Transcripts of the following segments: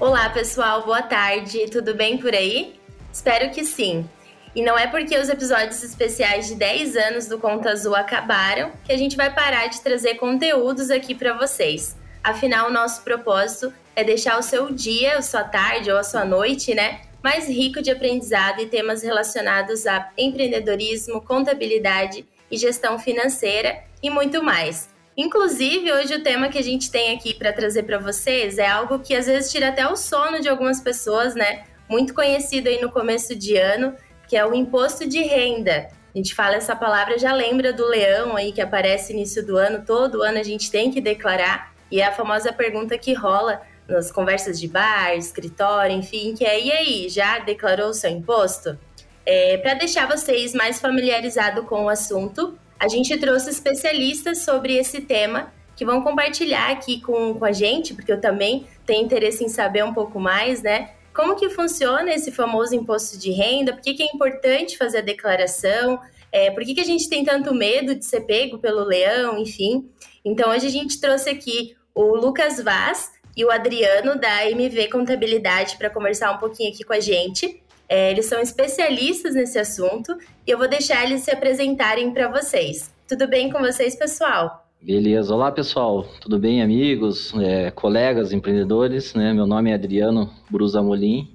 Olá, pessoal, boa tarde. Tudo bem por aí? Espero que sim. E não é porque os episódios especiais de 10 anos do Conta Azul acabaram que a gente vai parar de trazer conteúdos aqui para vocês. Afinal, o nosso propósito é deixar o seu dia, a sua tarde ou a sua noite, né, mais rico de aprendizado e temas relacionados a empreendedorismo, contabilidade e gestão financeira e muito mais. Inclusive, hoje o tema que a gente tem aqui para trazer para vocês é algo que às vezes tira até o sono de algumas pessoas, né? Muito conhecido aí no começo de ano, que é o imposto de renda. A gente fala essa palavra, já lembra do leão aí que aparece no início do ano, todo ano a gente tem que declarar, e é a famosa pergunta que rola nas conversas de bar, escritório, enfim, que é: e aí, já declarou o seu imposto? É, para deixar vocês mais familiarizados com o assunto, a gente trouxe especialistas sobre esse tema que vão compartilhar aqui com, com a gente, porque eu também tenho interesse em saber um pouco mais, né? Como que funciona esse famoso imposto de renda? Por que, que é importante fazer a declaração? É, por que, que a gente tem tanto medo de ser pego pelo leão, enfim? Então, hoje a gente trouxe aqui o Lucas Vaz e o Adriano da MV Contabilidade para conversar um pouquinho aqui com a gente. É, eles são especialistas nesse assunto e eu vou deixar eles se apresentarem para vocês. Tudo bem com vocês, pessoal? Beleza, olá pessoal, tudo bem, amigos, é, colegas, empreendedores? Né? Meu nome é Adriano Brusamolim,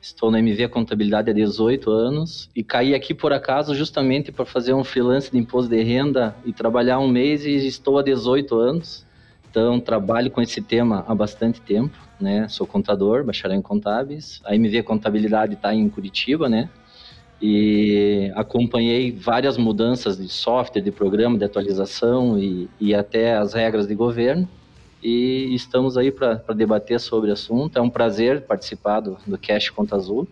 estou na MV Contabilidade há 18 anos e caí aqui por acaso justamente para fazer um freelance de imposto de renda e trabalhar um mês e estou há 18 anos. Então, trabalho com esse tema há bastante tempo, né? Sou contador, bacharel em contábeis. A MV Contabilidade está em Curitiba, né? E acompanhei várias mudanças de software, de programa, de atualização e, e até as regras de governo. E estamos aí para debater sobre o assunto. É um prazer participar do, do Cash Conta Azul.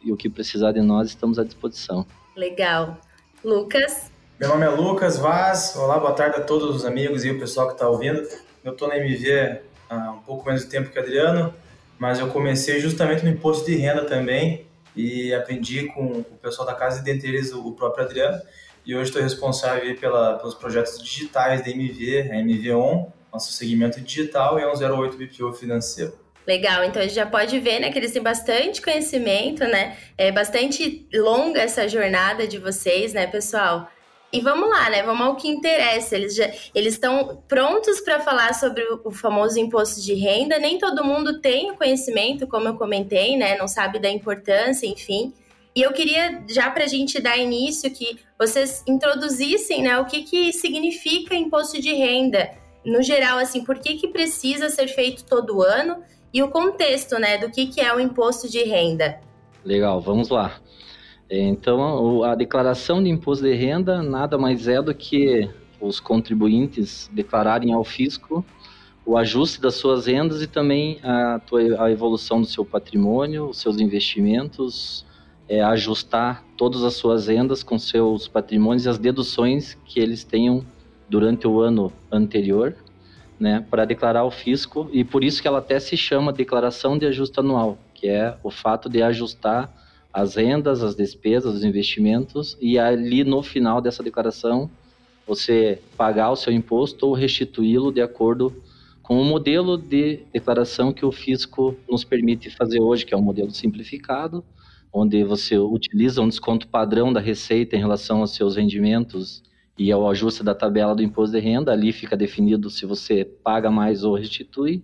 E o que precisar de nós, estamos à disposição. Legal. Lucas? Meu nome é Lucas Vaz. Olá, boa tarde a todos os amigos e o pessoal que está ouvindo. Eu estou na MV há um pouco menos de tempo que o Adriano, mas eu comecei justamente no imposto de renda também e aprendi com o pessoal da casa, dentre eles o próprio Adriano. E hoje estou responsável pela, pelos projetos digitais da MV, a MV-ON, nosso segmento digital, e é um 08 BPO financeiro. Legal, então a gente já pode ver, né, que eles têm bastante conhecimento, né? É bastante longa essa jornada de vocês, né, pessoal? E vamos lá, né? Vamos ao que interessa. Eles já eles estão prontos para falar sobre o famoso imposto de renda. Nem todo mundo tem o conhecimento, como eu comentei, né? Não sabe da importância, enfim. E eu queria, já para a gente dar início, que vocês introduzissem né, o que, que significa imposto de renda. No geral, assim, por que, que precisa ser feito todo ano e o contexto né, do que, que é o imposto de renda. Legal, vamos lá. Então, a declaração de imposto de renda nada mais é do que os contribuintes declararem ao fisco o ajuste das suas rendas e também a, a evolução do seu patrimônio, os seus investimentos, é, ajustar todas as suas rendas com seus patrimônios e as deduções que eles tenham durante o ano anterior, né, para declarar ao fisco. E por isso que ela até se chama declaração de ajuste anual, que é o fato de ajustar as rendas, as despesas, os investimentos e ali no final dessa declaração você pagar o seu imposto ou restituí-lo de acordo com o modelo de declaração que o fisco nos permite fazer hoje, que é um modelo simplificado, onde você utiliza um desconto padrão da receita em relação aos seus rendimentos e ao ajuste da tabela do imposto de renda, ali fica definido se você paga mais ou restitui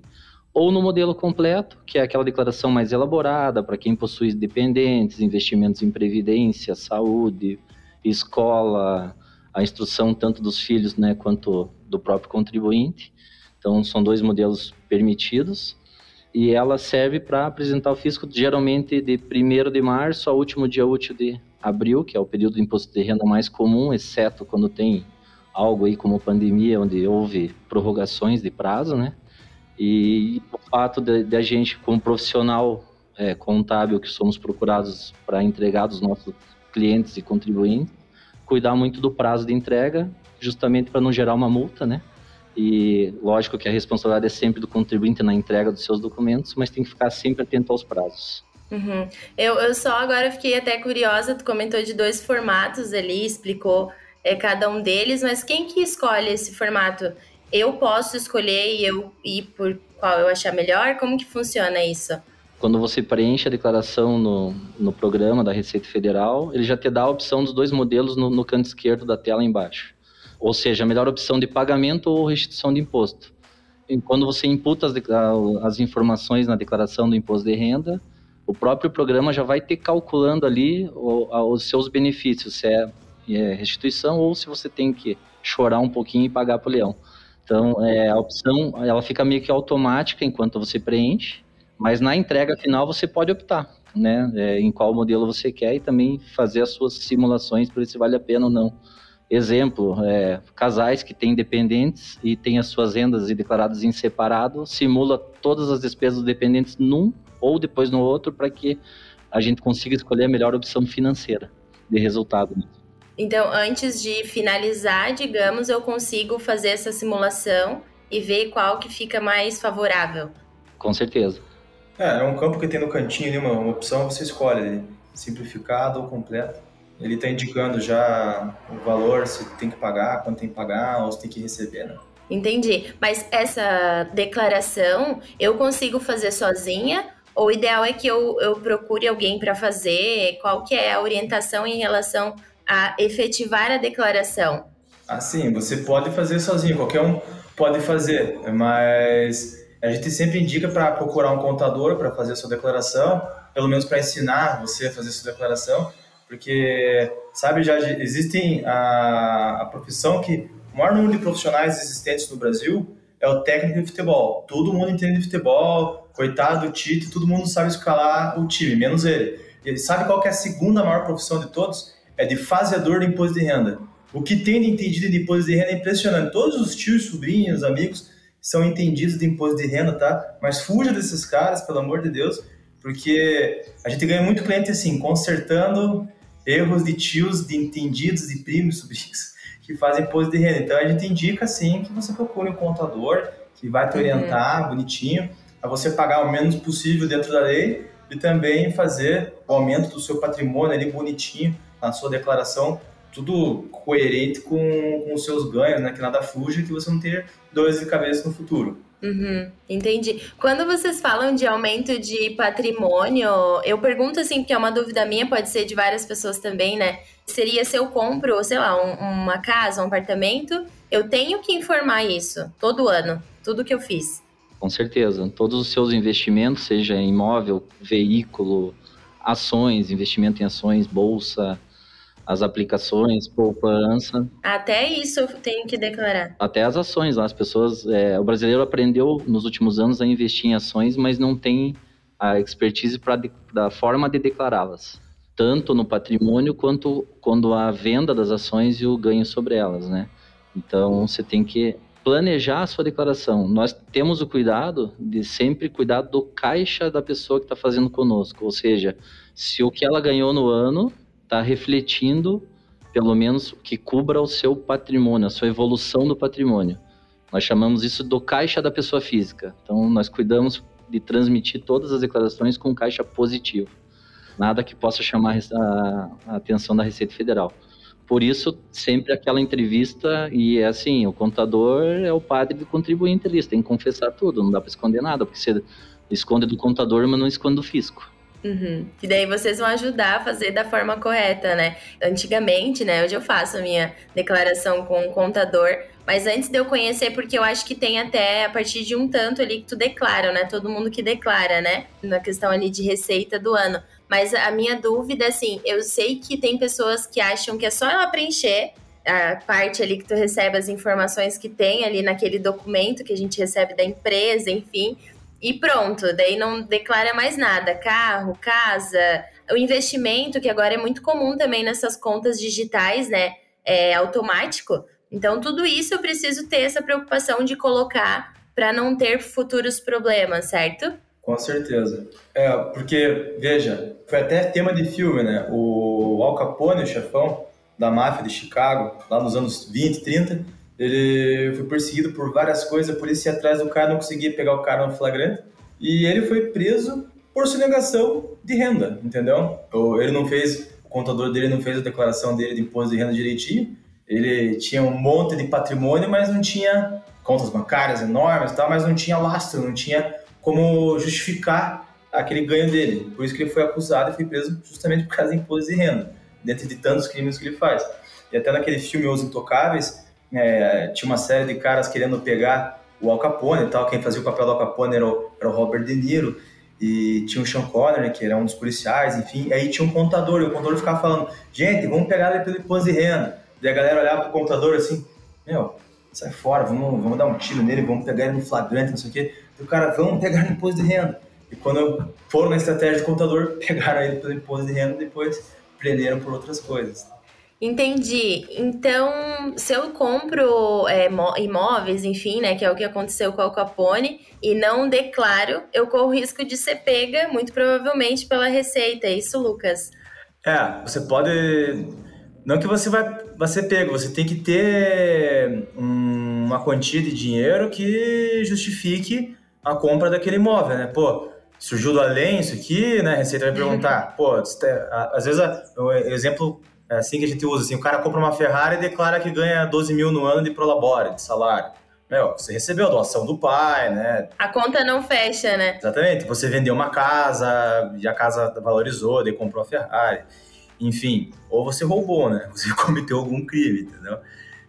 ou no modelo completo, que é aquela declaração mais elaborada para quem possui dependentes, investimentos em previdência, saúde, escola, a instrução tanto dos filhos né, quanto do próprio contribuinte. Então, são dois modelos permitidos. E ela serve para apresentar o fisco geralmente de 1 de março ao último dia útil de abril, que é o período de imposto de renda mais comum, exceto quando tem algo aí como pandemia, onde houve prorrogações de prazo, né? E o fato de, a gente, como profissional é, contábil que somos procurados para entregar dos nossos clientes e contribuintes, cuidar muito do prazo de entrega, justamente para não gerar uma multa, né? E lógico que a responsabilidade é sempre do contribuinte na entrega dos seus documentos, mas tem que ficar sempre atento aos prazos. Uhum. Eu, eu só agora fiquei até curiosa, tu comentou de dois formatos ali, explicou é, cada um deles, mas quem que escolhe esse formato? Eu posso escolher e eu ir por qual eu achar melhor? Como que funciona isso? Quando você preenche a declaração no, no programa da Receita Federal, ele já te dá a opção dos dois modelos no, no canto esquerdo da tela embaixo. Ou seja, a melhor opção de pagamento ou restituição de imposto. E quando você imputa as, as informações na declaração do imposto de renda, o próprio programa já vai ter calculando ali os seus benefícios, se é, é restituição ou se você tem que chorar um pouquinho e pagar para o leão. Então, é, a opção ela fica meio que automática enquanto você preenche, mas na entrega final você pode optar, né, é, em qual modelo você quer e também fazer as suas simulações para ver se vale a pena ou não. Exemplo, é, casais que têm dependentes e têm as suas rendas declaradas em separado, simula todas as despesas dependentes num ou depois no outro para que a gente consiga escolher a melhor opção financeira de resultado. Então, antes de finalizar, digamos, eu consigo fazer essa simulação e ver qual que fica mais favorável. Com certeza. É, é um campo que tem no cantinho ali uma, uma opção, você escolhe simplificado ou completo. Ele está indicando já o valor, se tem que pagar, quanto tem que pagar, ou se tem que receber, né? Entendi. Mas essa declaração eu consigo fazer sozinha? Ou o ideal é que eu, eu procure alguém para fazer? Qual que é a orientação em relação a efetivar a declaração? Assim, você pode fazer sozinho, qualquer um pode fazer, mas a gente sempre indica para procurar um contador para fazer a sua declaração, pelo menos para ensinar você a fazer a sua declaração, porque, sabe, já existem a, a profissão que o maior número de profissionais existentes no Brasil é o técnico de futebol. Todo mundo entende de futebol, coitado do Tite, todo mundo sabe escalar o time, menos ele. Ele sabe qual é a segunda maior profissão de todos? É de faseador de imposto de renda. O que tem de entendido de imposto de renda é impressionante. Todos os tios, sobrinhos, amigos são entendidos de imposto de renda, tá? Mas fuja desses caras, pelo amor de Deus, porque a gente ganha muito cliente assim, consertando erros de tios, de entendidos, de primos, sobrinhos que fazem imposto de renda. Então a gente indica assim que você procure um contador que vai te uhum. orientar uhum. bonitinho a você pagar o menos possível dentro da lei e também fazer o aumento do seu patrimônio ali bonitinho na sua declaração tudo coerente com, com os seus ganhos, né? Que nada fuja, que você não tenha dores de cabeça no futuro. Uhum, entendi. Quando vocês falam de aumento de patrimônio, eu pergunto assim, porque é uma dúvida minha, pode ser de várias pessoas também, né? Seria se eu compro, sei lá, um, uma casa, um apartamento, eu tenho que informar isso todo ano, tudo que eu fiz. Com certeza. Todos os seus investimentos, seja imóvel, veículo, ações, investimento em ações, bolsa, as aplicações, poupança. Até isso eu tenho que declarar. Até as ações, as pessoas, é, o brasileiro aprendeu nos últimos anos a investir em ações, mas não tem a expertise para da forma de declará-las, tanto no patrimônio quanto quando a venda das ações e o ganho sobre elas, né? Então você tem que planejar a sua declaração. Nós temos o cuidado de sempre cuidar do caixa da pessoa que está fazendo conosco, ou seja, se o que ela ganhou no ano está refletindo, pelo menos, que cubra o seu patrimônio, a sua evolução do patrimônio. Nós chamamos isso do caixa da pessoa física. Então, nós cuidamos de transmitir todas as declarações com caixa positivo. Nada que possa chamar a, atenção da Receita Federal. Por isso, sempre aquela entrevista, e é assim, o contador é o padre do contribuinte você tem que confessar tudo, não dá para esconder nada, porque você esconde do contador, mas não esconde do fisco. Uhum. E daí vocês vão ajudar a fazer da forma correta, né? Antigamente, né? Hoje eu faço a minha declaração com o contador, mas antes de eu conhecer, porque eu acho que tem até a partir de um tanto ali que tu declara, né? Todo mundo que declara, né? Na questão ali de receita do ano. Mas a minha dúvida, assim, eu sei que tem pessoas que acham que é só ela preencher a parte ali que tu recebe as informações que tem ali naquele documento que a gente recebe da empresa, enfim e pronto, daí não declara mais nada. Carro, casa, o investimento, que agora é muito comum também nessas contas digitais, né? É automático. Então, tudo isso eu preciso ter essa preocupação de colocar para não ter futuros problemas, certo? Com certeza. É, porque, veja, foi até tema de filme, né? O Al Capone, o chefão da máfia de Chicago, lá nos anos 20, 30, ele foi perseguido por várias coisas, a polícia ia atrás do cara, não conseguia pegar o cara no flagrante. E ele foi preso por sonegação de renda, entendeu? Ele não fez, o contador dele não fez a declaração dele de imposto de renda direitinho. ele tinha um monte de patrimônio, mas não tinha contas bancárias enormes tal, mas não tinha lastro, não tinha como justificar aquele ganho dele. Por isso que ele foi acusado e foi preso justamente por causa de imposto de renda, dentro de tantos crimes que ele faz. E até naquele filme Os Intocáveis, é, tinha uma série de caras querendo pegar o Al Capone e tal, quem fazia o papel do Al Capone era o, era o Robert De Niro, e tinha o Sean Connery, que era um dos policiais, enfim, aí tinha um contador, e o contador ficava falando, gente, vamos pegar ele pelo imposto de renda. E a galera olhava pro computador assim, meu, sai fora, vamos, vamos dar um tiro nele, vamos pegar ele no flagrante, não sei o quê. E o cara, vamos pegar no imposto de renda. E quando foram na estratégia do computador, pegaram ele pelo imposto de renda e depois prenderam por outras coisas. Entendi. Então, se eu compro é, imóveis, enfim, né, que é o que aconteceu com o Capone, e não declaro, eu corro risco de ser pega, muito provavelmente, pela Receita. É isso, Lucas? É, você pode não que você vai, vai ser pego, você tem que ter uma quantia de dinheiro que justifique a compra daquele imóvel, né? Pô, surgiu do além isso aqui, né? A Receita vai perguntar, pô, às vezes o exemplo é assim que a gente usa, assim, o cara compra uma Ferrari e declara que ganha 12 mil no ano de prolabore, de salário. Meu, você recebeu a doação do pai, né? A conta não fecha, né? Exatamente. Você vendeu uma casa e a casa valorizou, daí comprou a Ferrari enfim, ou você roubou, né? Você cometeu algum crime, entendeu?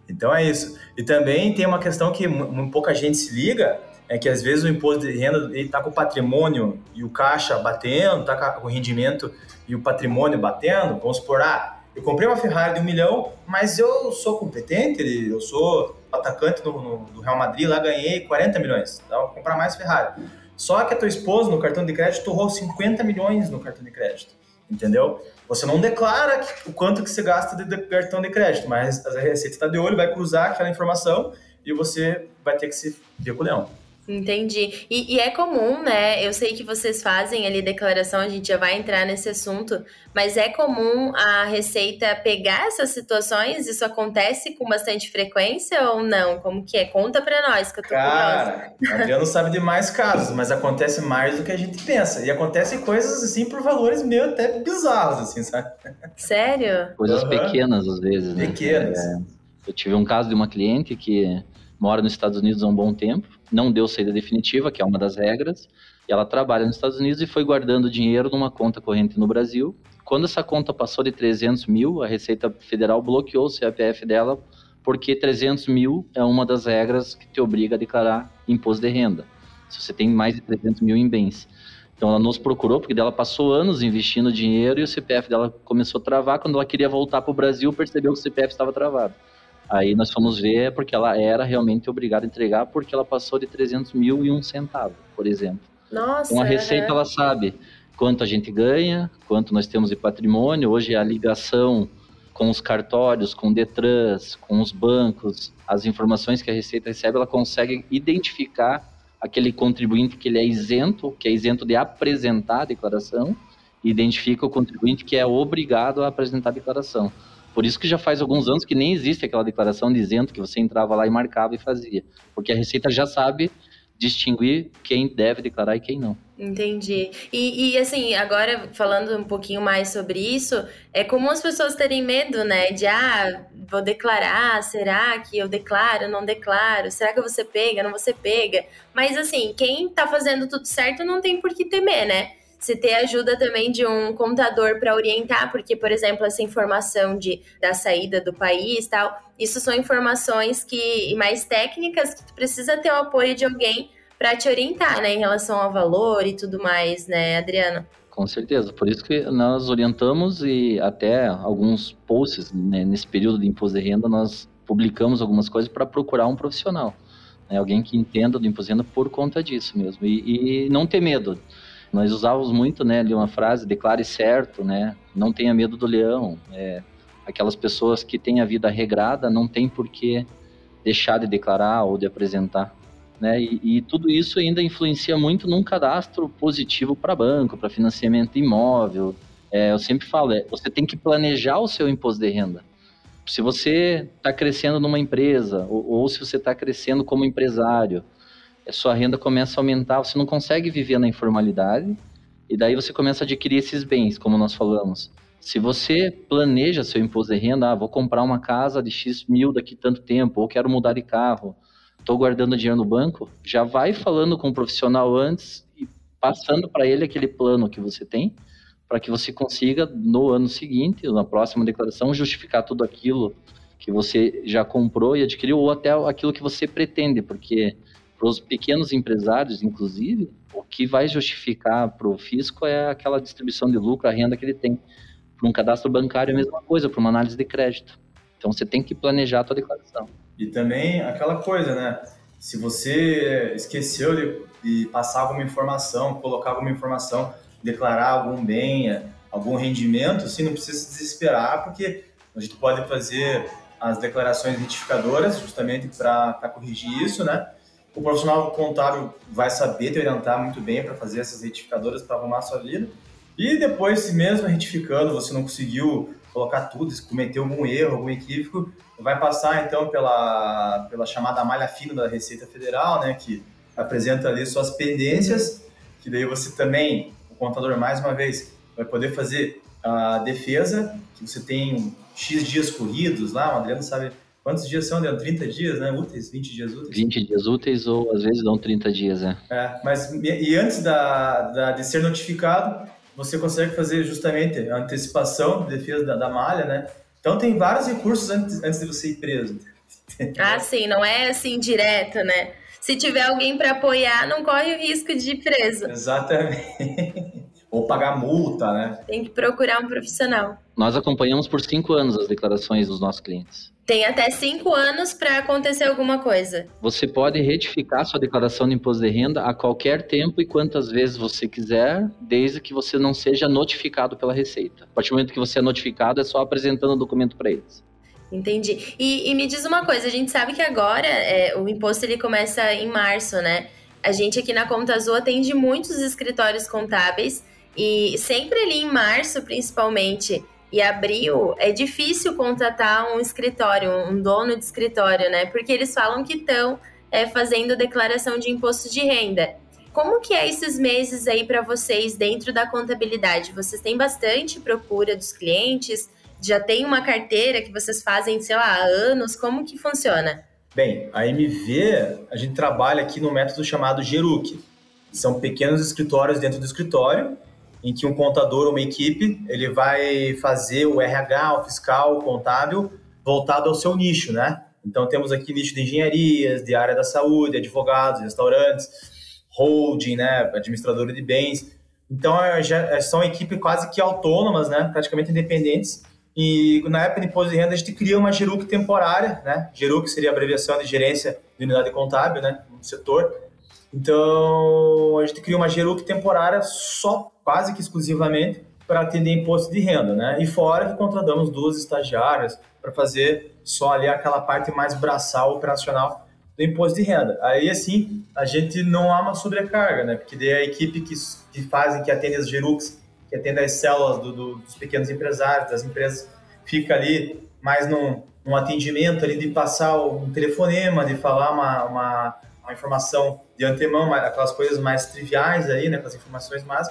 Então é isso. E também tem uma questão que pouca gente se liga, é que às vezes o imposto de renda ele tá com o patrimônio e o caixa batendo, tá com o rendimento e o patrimônio batendo. Vamos supor, ah, eu comprei uma Ferrari de um milhão, mas eu sou competente, eu sou atacante do, no, do Real Madrid, lá ganhei 40 milhões, então vou comprar mais Ferrari. Só que a tua esposa no cartão de crédito torrou 50 milhões no cartão de crédito, entendeu? Você não declara o quanto que você gasta de cartão de crédito, mas a Receita está de olho, vai cruzar aquela informação e você vai ter que se ver com o leão. Entendi. E, e, é comum, né? Eu sei que vocês fazem ali declaração, a gente já vai entrar nesse assunto, mas é comum a Receita pegar essas situações? Isso acontece com bastante frequência ou não? Como que é? Conta pra nós, que eu tô Cara, curiosa. Adriano sabe de mais casos, mas acontece mais do que a gente pensa. E acontece coisas, assim, por valores meio até bizarros, assim, sabe? Sério? Coisas uhum. pequenas, às vezes, né? Pequenas. É, eu tive um caso de uma cliente que mora nos Estados Unidos há um bom tempo, não deu saída definitiva, que é uma das regras, e ela trabalha nos Estados Unidos e foi guardando dinheiro numa conta corrente no Brasil. Quando essa conta passou de 300 mil, a Receita Federal bloqueou o CPF dela, porque 300 mil é uma das regras que te obriga a declarar imposto de renda, se você tem mais de 300 mil em bens. Então ela nos procurou, porque dela passou anos investindo dinheiro e o CPF dela começou a travar. Quando ela queria voltar para o Brasil, percebeu que o CPF estava travado. Aí nós fomos ver porque ela era realmente obrigada a entregar porque ela passou de 300 mil e um centavo, por exemplo. Nossa, então a Receita ela sabe quanto a gente ganha, quanto nós temos de patrimônio. Hoje a ligação com os cartórios, com o Detrans, com os bancos, as informações que a Receita recebe, ela consegue identificar aquele contribuinte que ele é isento, que é isento de apresentar a declaração, e identifica o contribuinte que é obrigado a apresentar a declaração. Por isso que já faz alguns anos que nem existe aquela declaração dizendo que você entrava lá e marcava e fazia. Porque a Receita já sabe distinguir quem deve declarar e quem não. Entendi. E, e, assim, agora falando um pouquinho mais sobre isso, é comum as pessoas terem medo, né? De, ah, vou declarar, será que eu declaro, não declaro? Será que ser pega, não ser pega? Mas assim, quem tá fazendo tudo certo não tem por que temer, né? Se ter ajuda também de um contador para orientar, porque, por exemplo, essa informação de, da saída do país tal, isso são informações que mais técnicas que tu precisa ter o apoio de alguém para te orientar, né, em relação ao valor e tudo mais, né, Adriana? Com certeza, por isso que nós orientamos e até alguns posts né, nesse período de imposto de renda nós publicamos algumas coisas para procurar um profissional, né, alguém que entenda do imposto de renda por conta disso mesmo e, e não ter medo. Nós usávamos muito, né, ali uma frase, declare certo, né, não tenha medo do leão. É, aquelas pessoas que têm a vida regrada não tem por que deixar de declarar ou de apresentar. Né? E, e, tudo isso ainda influencia muito num cadastro positivo para banco, para financiamento imóvel. É, eu sempre falo, é, você tem que planejar o seu imposto de renda. Se você está crescendo numa empresa, ou, ou se você está crescendo como empresário, a sua renda começa a aumentar, você não consegue viver na informalidade, e daí você começa a adquirir esses bens, como nós falamos. Se você planeja seu imposto de renda, ah, vou comprar uma casa de X mil daqui tanto tempo, ou quero mudar de carro, estou guardando dinheiro no banco, já vai falando com o profissional antes e passando para ele aquele plano que você tem, para que você consiga, no ano seguinte, na próxima declaração, justificar tudo aquilo que você já comprou e adquiriu, ou até aquilo que você pretende, porque para os pequenos empresários, inclusive, o que vai justificar para o fisco é aquela distribuição de lucro, a renda que ele tem. Para um cadastro bancário é a mesma coisa, para uma análise de crédito. Então você tem que planejar a sua declaração. E também aquela coisa, né? Se você esqueceu de, de passar alguma informação, colocar alguma informação, declarar algum bem, algum rendimento, assim, não precisa se desesperar, porque a gente pode fazer as declarações identificadoras justamente para corrigir isso, né? O profissional contábil vai saber te orientar muito bem para fazer essas retificadoras para arrumar a sua vida. E depois, se mesmo retificando você não conseguiu colocar tudo, se cometeu algum erro, algum equívoco, vai passar então pela, pela chamada malha fina da Receita Federal, né, que apresenta ali suas pendências, que daí você também, o contador mais uma vez, vai poder fazer a defesa, que você tem X dias corridos lá, o Adriano sabe Quantos dias são, Leandro? 30 dias, né? Úteis? 20 dias úteis? 20 dias úteis ou às vezes dão 30 dias, é. É, mas e antes da, da, de ser notificado, você consegue fazer justamente a antecipação de defesa da, da malha, né? Então tem vários recursos antes, antes de você ir preso. Ah, sim, não é assim direto, né? Se tiver alguém para apoiar, não corre o risco de ir preso. Exatamente. Ou pagar multa, né? Tem que procurar um profissional. Nós acompanhamos por cinco anos as declarações dos nossos clientes. Tem até cinco anos para acontecer alguma coisa. Você pode retificar sua declaração de imposto de renda a qualquer tempo e quantas vezes você quiser, desde que você não seja notificado pela Receita. A partir do momento que você é notificado, é só apresentando o documento para eles. Entendi. E, e, me diz uma coisa, a gente sabe que agora é, o imposto ele começa em março, né? A gente aqui na Conta Azul atende muitos escritórios contábeis e sempre ali em março, principalmente, e abril, é difícil contratar um escritório, um dono de escritório, né? Porque eles falam que estão é, fazendo declaração de imposto de renda. Como que é esses meses aí para vocês dentro da contabilidade? Vocês têm bastante procura dos clientes? Já tem uma carteira que vocês fazem, sei lá, há anos? Como que funciona? Bem, a MV, a gente trabalha aqui no método chamado Geruc. São pequenos escritórios dentro do escritório em que um contador, uma equipe, ele vai fazer o RH, o fiscal, o contábil, voltado ao seu nicho, né? Então temos aqui nicho de engenharias, de área da saúde, advogados, restaurantes, holding, né, administradora de bens. Então é, é, são equipes quase que autônomas, né, praticamente independentes. E na época de imposto de renda a gente cria uma GERUC temporária, né? GERUC seria a abreviação de gerência de unidade contábil, né, no setor. Então a gente cria uma GERUC temporária só quase que exclusivamente para atender imposto de renda, né? E fora que contratamos duas estagiárias para fazer só ali aquela parte mais braçal operacional do imposto de renda. Aí, assim, a gente não há uma sobrecarga, né? Porque daí a equipe que, que fazem, que atende as Gerux, que atende as células do, do, dos pequenos empresários, das empresas, fica ali mais num, num atendimento ali de passar um telefonema, de falar uma, uma, uma informação de antemão, aquelas coisas mais triviais aí, né? Com as informações mais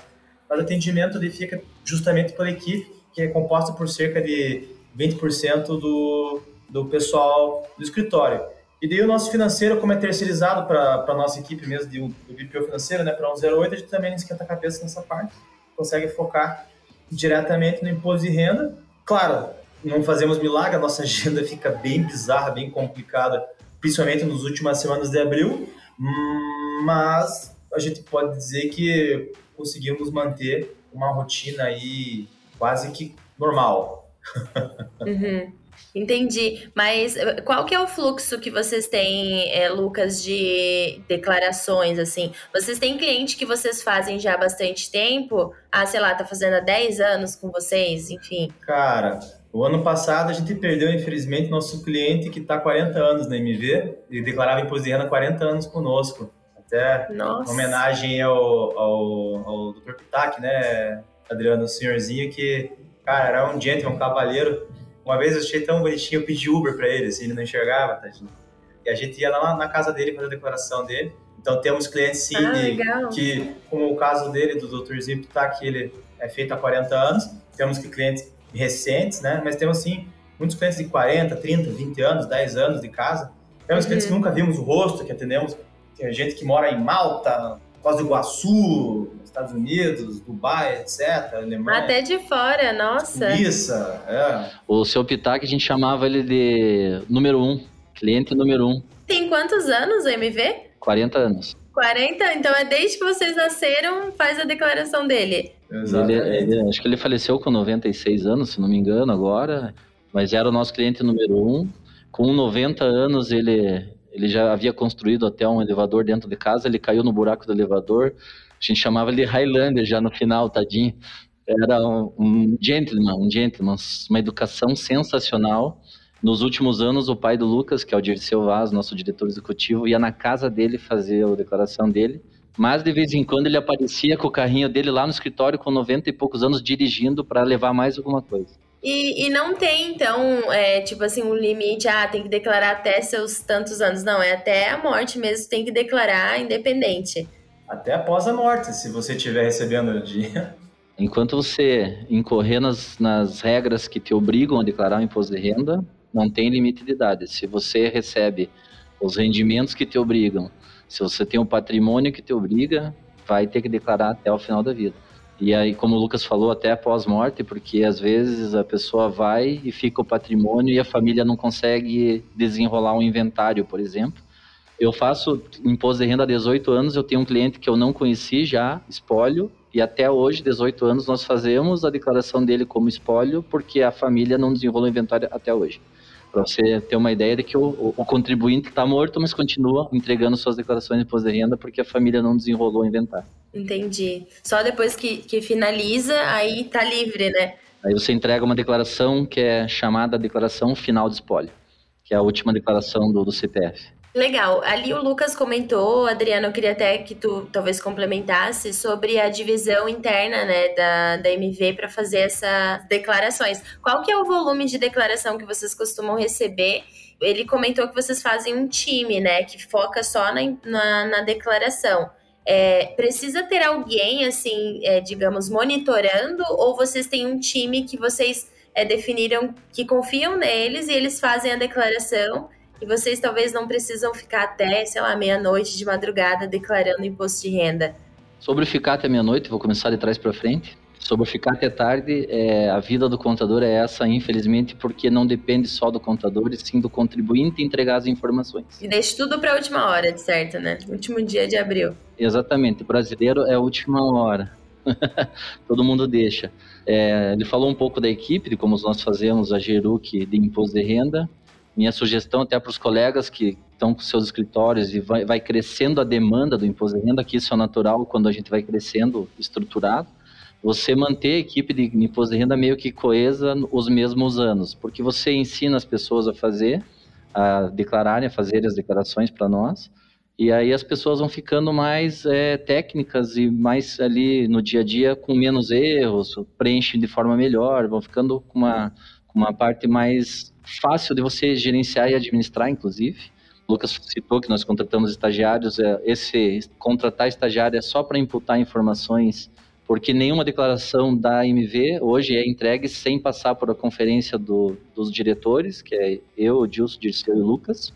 mas o atendimento ele fica justamente pela equipe, que é composta por cerca de 20% do, do pessoal do escritório. E daí o nosso financeiro, como é terceirizado para a nossa equipe mesmo, de, do BPO financeiro, né, para 108, a gente também não esquenta a cabeça nessa parte, consegue focar diretamente no imposto de renda. Claro, não fazemos milagre, a nossa agenda fica bem bizarra, bem complicada, principalmente nas últimas semanas de abril, mas a gente pode dizer que conseguimos manter uma rotina aí quase que normal. Uhum. Entendi. Mas eh, qual que é o fluxo que vocês têm, é, Lucas, de declarações, assim? Vocês têm cliente que vocês fazem já há bastante tempo? Ah, sei lá, tá fazendo há 10 anos com vocês, enfim. Cara, o ano passado a gente perdeu, infelizmente, nosso cliente que está 40 anos na MV. Ele declarava imposto de renda há 40 anos conosco. Até Nossa. homenagem ao, ao, ao Dr. Pitac, né, Adriano, o senhorzinho que, cara, era um gentleman, um cavaleiro. Uma vez eu achei tão bonitinho, eu pedi Uber para ele, assim, ele não enxergava, tadinho. E a gente ia lá na casa dele fazer a declaração dele. Então temos clientes sim ah, que, como o caso dele, do Dr. Pitac, ele é feito há 40 anos. Temos que clientes recentes, né? Mas temos, assim, muitos clientes de 40, 30, 20 anos, 10 anos de casa. Temos uhum. clientes que nunca vimos o rosto, que atendemos. Tem gente que mora em Malta, Foz do Iguaçu, Estados Unidos, Dubai, etc. Alemanha. Até de fora, nossa. Suíça, é. O seu Pitac, a gente chamava ele de número um, cliente número um. Tem quantos anos o MV? 40 anos. 40? Então é desde que vocês nasceram, faz a declaração dele. Ele, ele, acho que ele faleceu com 96 anos, se não me engano, agora. Mas era o nosso cliente número um. Com 90 anos, ele, ele já havia construído até um elevador dentro de casa. Ele caiu no buraco do elevador. A gente chamava ele Highlander já no final, tadinho. Era um, um gentleman, um gentleman, uma educação sensacional. Nos últimos anos, o pai do Lucas, que é o Dirceu Vaz, nosso diretor executivo, ia na casa dele fazer a declaração dele. Mas de vez em quando ele aparecia com o carrinho dele lá no escritório com 90 e poucos anos dirigindo para levar mais alguma coisa. E, e não tem, então, é, tipo assim, um limite, ah, tem que declarar até seus tantos anos. Não, é até a morte mesmo, tem que declarar independente. Até após a morte, se você estiver recebendo o dia. Enquanto você incorrer nas, nas regras que te obrigam a declarar o imposto de renda, não tem limite de idade. Se você recebe os rendimentos que te obrigam, se você tem um patrimônio que te obriga, vai ter que declarar até o final da vida. E aí, como o Lucas falou, até após morte, porque às vezes a pessoa vai e fica o patrimônio e a família não consegue desenrolar um inventário, por exemplo. Eu faço imposto de renda há 18 anos, eu tenho um cliente que eu não conheci já, espólio, e até hoje, 18 anos, nós fazemos a declaração dele como espólio, porque a família não desenrolou o inventário até hoje. Para você ter uma ideia de que o, o, contribuinte está morto, mas continua entregando suas declarações de imposto de renda porque a família não desenrolou o inventário. Entendi. Só depois que, que finaliza, aí tá livre, né? Aí você entrega uma declaração que é chamada declaração final de espólio, que é a última declaração do, do CPF. Legal. Ali o Lucas comentou, Adriano, eu queria até que tu talvez complementasse sobre a divisão interna, né, da, da MV para fazer essas declarações. Qual que é o volume de declaração que vocês costumam receber? Ele comentou que vocês fazem um time, né, que foca só na, na, na declaração. É, precisa ter alguém, assim, é, digamos, monitorando, ou vocês têm um time que vocês é, definiram que confiam neles e eles fazem a declaração e vocês talvez não precisam ficar até, sei lá, meia-noite de madrugada declarando imposto de renda. Sobre ficar até meia-noite, vou começar de trás para frente. Sobre ficar até tarde, é, a vida do contador é essa, infelizmente, porque não depende só do contador, e sim do contribuinte entregar as informações. E deixa tudo para a última hora, de certo, né? Último dia de abril. Exatamente. O brasileiro é a última hora. Todo mundo deixa. É, ele falou um pouco da equipe, de como nós fazemos a Geruc de imposto de renda minha sugestão até para os colegas que estão com seus escritórios e vai, vai, crescendo a demanda do imposto de renda, que isso é natural quando a gente vai crescendo estruturado, você manter a equipe de imposto de renda meio que coesa os mesmos anos, porque você ensina as pessoas a fazer, a declararem, a fazer as declarações para nós, e aí as pessoas vão ficando mais é, técnicas e mais ali no dia a dia com menos erros, preenchem de forma melhor, vão ficando com uma, com uma parte mais fácil de você gerenciar e administrar, inclusive. O Lucas citou que nós contratamos estagiários. É, esse contratar estagiário é só para imputar informações, porque nenhuma declaração da MV hoje é entregue sem passar por a conferência do, dos diretores, que é eu, Dilson, Dirceu e Lucas.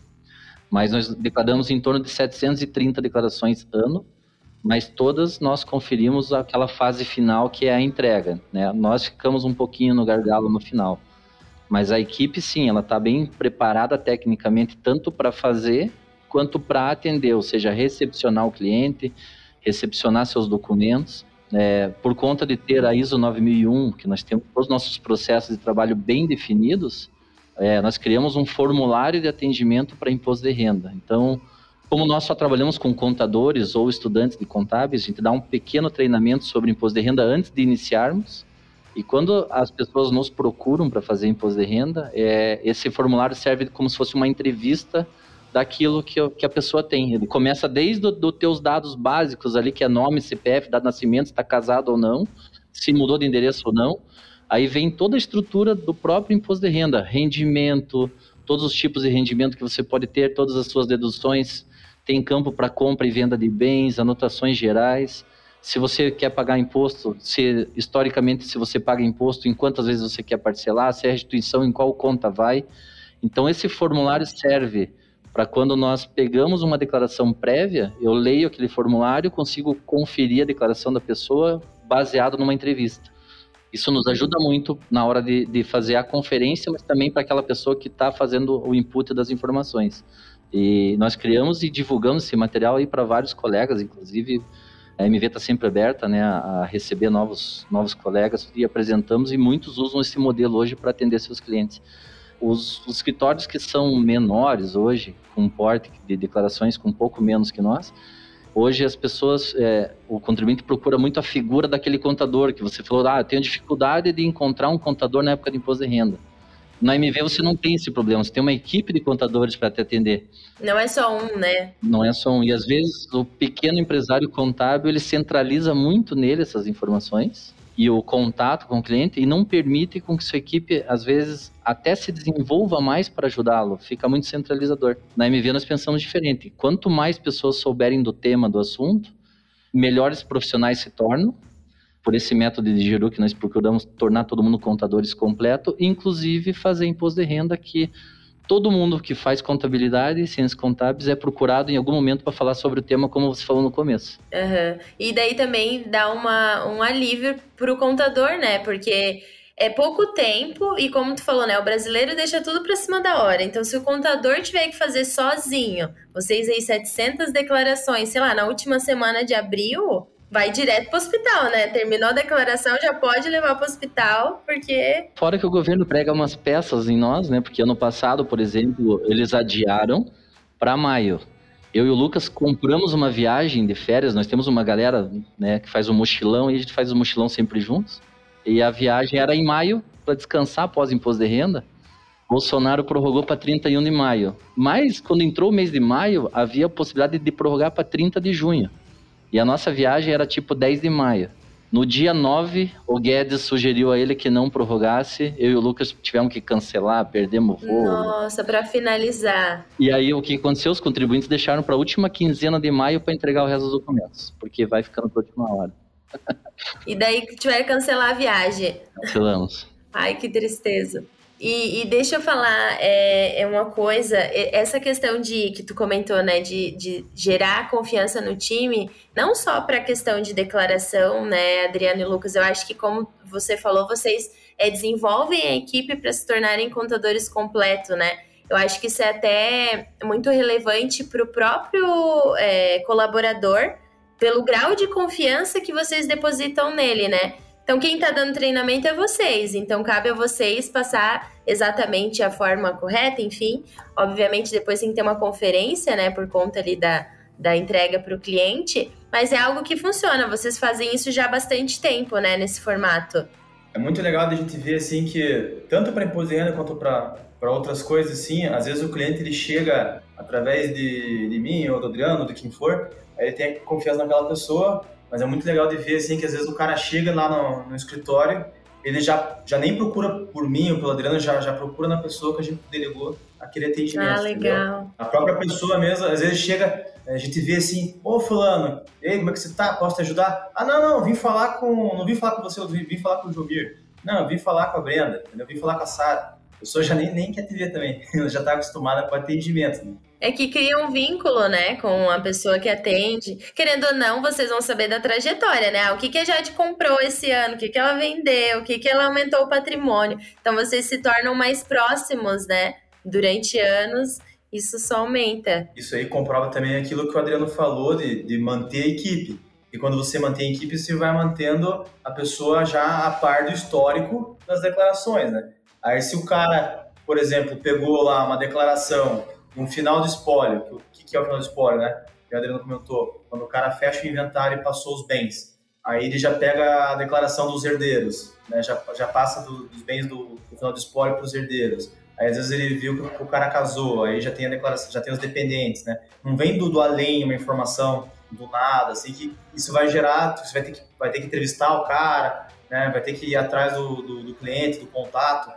Mas nós declaramos em torno de 730 declarações ano, mas todas nós conferimos aquela fase final que é a entrega. Né? Nós ficamos um pouquinho no gargalo no final. Mas a equipe, sim, ela está bem preparada tecnicamente, tanto para fazer quanto para atender, ou seja, recepcionar o cliente, recepcionar seus documentos. É, por conta de ter a ISO 9001, que nós temos todos os nossos processos de trabalho bem definidos, é, nós criamos um formulário de atendimento para imposto de renda. Então, como nós só trabalhamos com contadores ou estudantes de contábeis, a gente dá um pequeno treinamento sobre imposto de renda antes de iniciarmos. E quando as pessoas nos procuram para fazer imposto de renda, é, esse formulário serve como se fosse uma entrevista daquilo que, que a pessoa tem. Ele começa desde os teus dados básicos ali, que é nome, CPF, dado de nascimento, está casado ou não, se mudou de endereço ou não. Aí vem toda a estrutura do próprio imposto de renda, rendimento, todos os tipos de rendimento que você pode ter, todas as suas deduções, tem campo para compra e venda de bens, anotações gerais se você quer pagar imposto, se historicamente se você paga imposto, em quantas vezes você quer parcelar, se é restituição, em qual conta vai. Então esse formulário serve para quando nós pegamos uma declaração prévia, eu leio aquele formulário, consigo conferir a declaração da pessoa baseado numa entrevista. Isso nos ajuda muito na hora de, de fazer a conferência, mas também para aquela pessoa que está fazendo o input das informações. E nós criamos e divulgamos esse material aí para vários colegas, inclusive a MV está sempre aberta né, a receber novos, novos colegas e apresentamos, e muitos usam esse modelo hoje para atender seus clientes. Os, os, escritórios que são menores hoje, com porte de declarações com um pouco menos que nós, hoje as pessoas, é, o contribuinte procura muito a figura daquele contador, que você falou, ah, eu tenho dificuldade de encontrar um contador na época de imposto de renda. Na MV você não tem esse problema, você tem uma equipe de contadores para te atender. Não é só um, né? Não é só um. E às vezes o pequeno empresário contábil, ele centraliza muito nele essas informações e o contato com o cliente e não permite com que sua equipe, às vezes, até se desenvolva mais para ajudá-lo. Fica muito centralizador. Na MV nós pensamos diferente. Quanto mais pessoas souberem do tema, do assunto, melhores profissionais se tornam. Por esse método de Giru que nós procuramos tornar todo mundo contadores completo, inclusive fazer imposto de renda que todo mundo que faz contabilidade e ciências contábeis é procurado em algum momento para falar sobre o tema, como você falou no começo. Uhum. E daí também dá uma, um alívio para o contador, né? Porque é pouco tempo e como tu falou, né, o brasileiro deixa tudo para cima da hora. Então, se o contador tiver que fazer sozinho, vocês aí 700 declarações, sei lá, na última semana de abril, vai direto para o hospital, né? Terminou a declaração, já pode levar para o hospital, porque. Fora que o governo prega umas peças em nós, né? Porque ano passado, por exemplo, eles adiaram para maio. Eu e o Lucas compramos uma viagem de férias, nós temos uma galera né, que faz um mochilão e a gente faz o um mochilão sempre juntos. E a viagem era em maio para descansar após imposto de renda. Bolsonaro prorrogou para 31 de maio. Mas quando entrou o mês de maio, havia a possibilidade de prorrogar para 30 de junho. E a nossa viagem era tipo 10 de maio. No dia 9, o Guedes sugeriu a ele que não prorrogasse. Eu e o Lucas tivemos que cancelar, perdemos o voo. Nossa, para finalizar. E aí o que aconteceu? Os contribuintes deixaram para a última quinzena de maio para entregar o resto dos documentos, porque vai ficando para última hora. E daí que tiver que cancelar a viagem. Cancelamos. Ai, que tristeza. E, e, deixa eu falar é, é, uma coisa, essa questão de que tu comentou, né, de, de gerar confiança no time, não só para a questão de declaração, né, Adriano e Lucas, eu acho que como você falou, vocês é, desenvolvem a equipe para se tornarem contadores completos, né? Eu acho que isso é até muito relevante para o próprio é, colaborador, pelo grau de confiança que vocês depositam nele, né? Então, quem está dando treinamento é vocês. Então, cabe a vocês passar exatamente a forma correta, enfim. Obviamente, depois tem que ter uma conferência, né, por conta ali da, da entrega para o cliente. Mas é algo que funciona. Vocês fazem isso já há bastante tempo, né, nesse formato. É muito legal a gente ver, assim, que tanto para imposto renda quanto para outras coisas, assim, às vezes o cliente ele chega através de, de mim ou do Adriano, ou de quem for, ele tem confiança naquela pessoa mas é muito legal de ver, assim, que às vezes o cara chega lá no, no escritório, ele já, já nem procura por mim ou pelo Adriano, já, já procura na pessoa que a gente delegou aquele atendimento. Ah, legal. Entendeu? A própria pessoa mesmo, às vezes chega, a gente vê assim, ô fulano, ei, como é que você tá? Posso te ajudar? Ah, não, não, vim falar com. Não vim falar com você, eu vim, falar com o Jovir. Não, vim falar com a Brenda, eu vim falar com a Sara. A pessoa já nem, nem quer te ver também, ela já está acostumada com atendimento. Né? É que cria um vínculo, né, com a pessoa que atende. Querendo ou não, vocês vão saber da trajetória, né? O que, que a Jade comprou esse ano, o que, que ela vendeu, o que, que ela aumentou o patrimônio. Então, vocês se tornam mais próximos, né? Durante anos, isso só aumenta. Isso aí comprova também aquilo que o Adriano falou de, de manter a equipe. E quando você mantém a equipe, você vai mantendo a pessoa já a par do histórico das declarações, né? Aí se o cara, por exemplo, pegou lá uma declaração um final de espólio, o que, que é o final de espólio, né? Que o Adriano comentou, quando o cara fecha o inventário e passou os bens. Aí ele já pega a declaração dos herdeiros, né? já, já passa do, dos bens do, do final de espólio para os herdeiros. Aí às vezes ele viu que o cara casou, aí já tem a declaração, já tem os dependentes, né? Não vem do, do além uma informação do nada, assim que isso vai gerar, você vai ter que, vai ter que entrevistar o cara, né? Vai ter que ir atrás do, do, do cliente, do contato,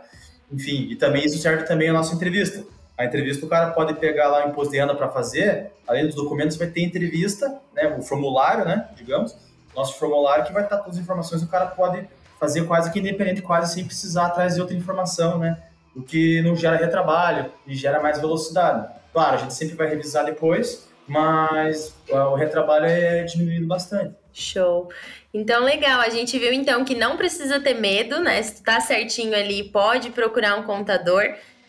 enfim. E também isso serve também a nossa entrevista a entrevista o cara pode pegar lá o imposto de renda para fazer, além dos documentos vai ter entrevista, né, o formulário, né, digamos, nosso formulário que vai estar todas as informações, o cara pode fazer quase que independente, quase sem precisar trazer outra informação, né? O que não gera retrabalho e gera mais velocidade. Claro, a gente sempre vai revisar depois, mas o retrabalho é diminuído bastante. Show. Então, legal. A gente viu então que não precisa ter medo, né? Se tu tá certinho ali, pode procurar um contador.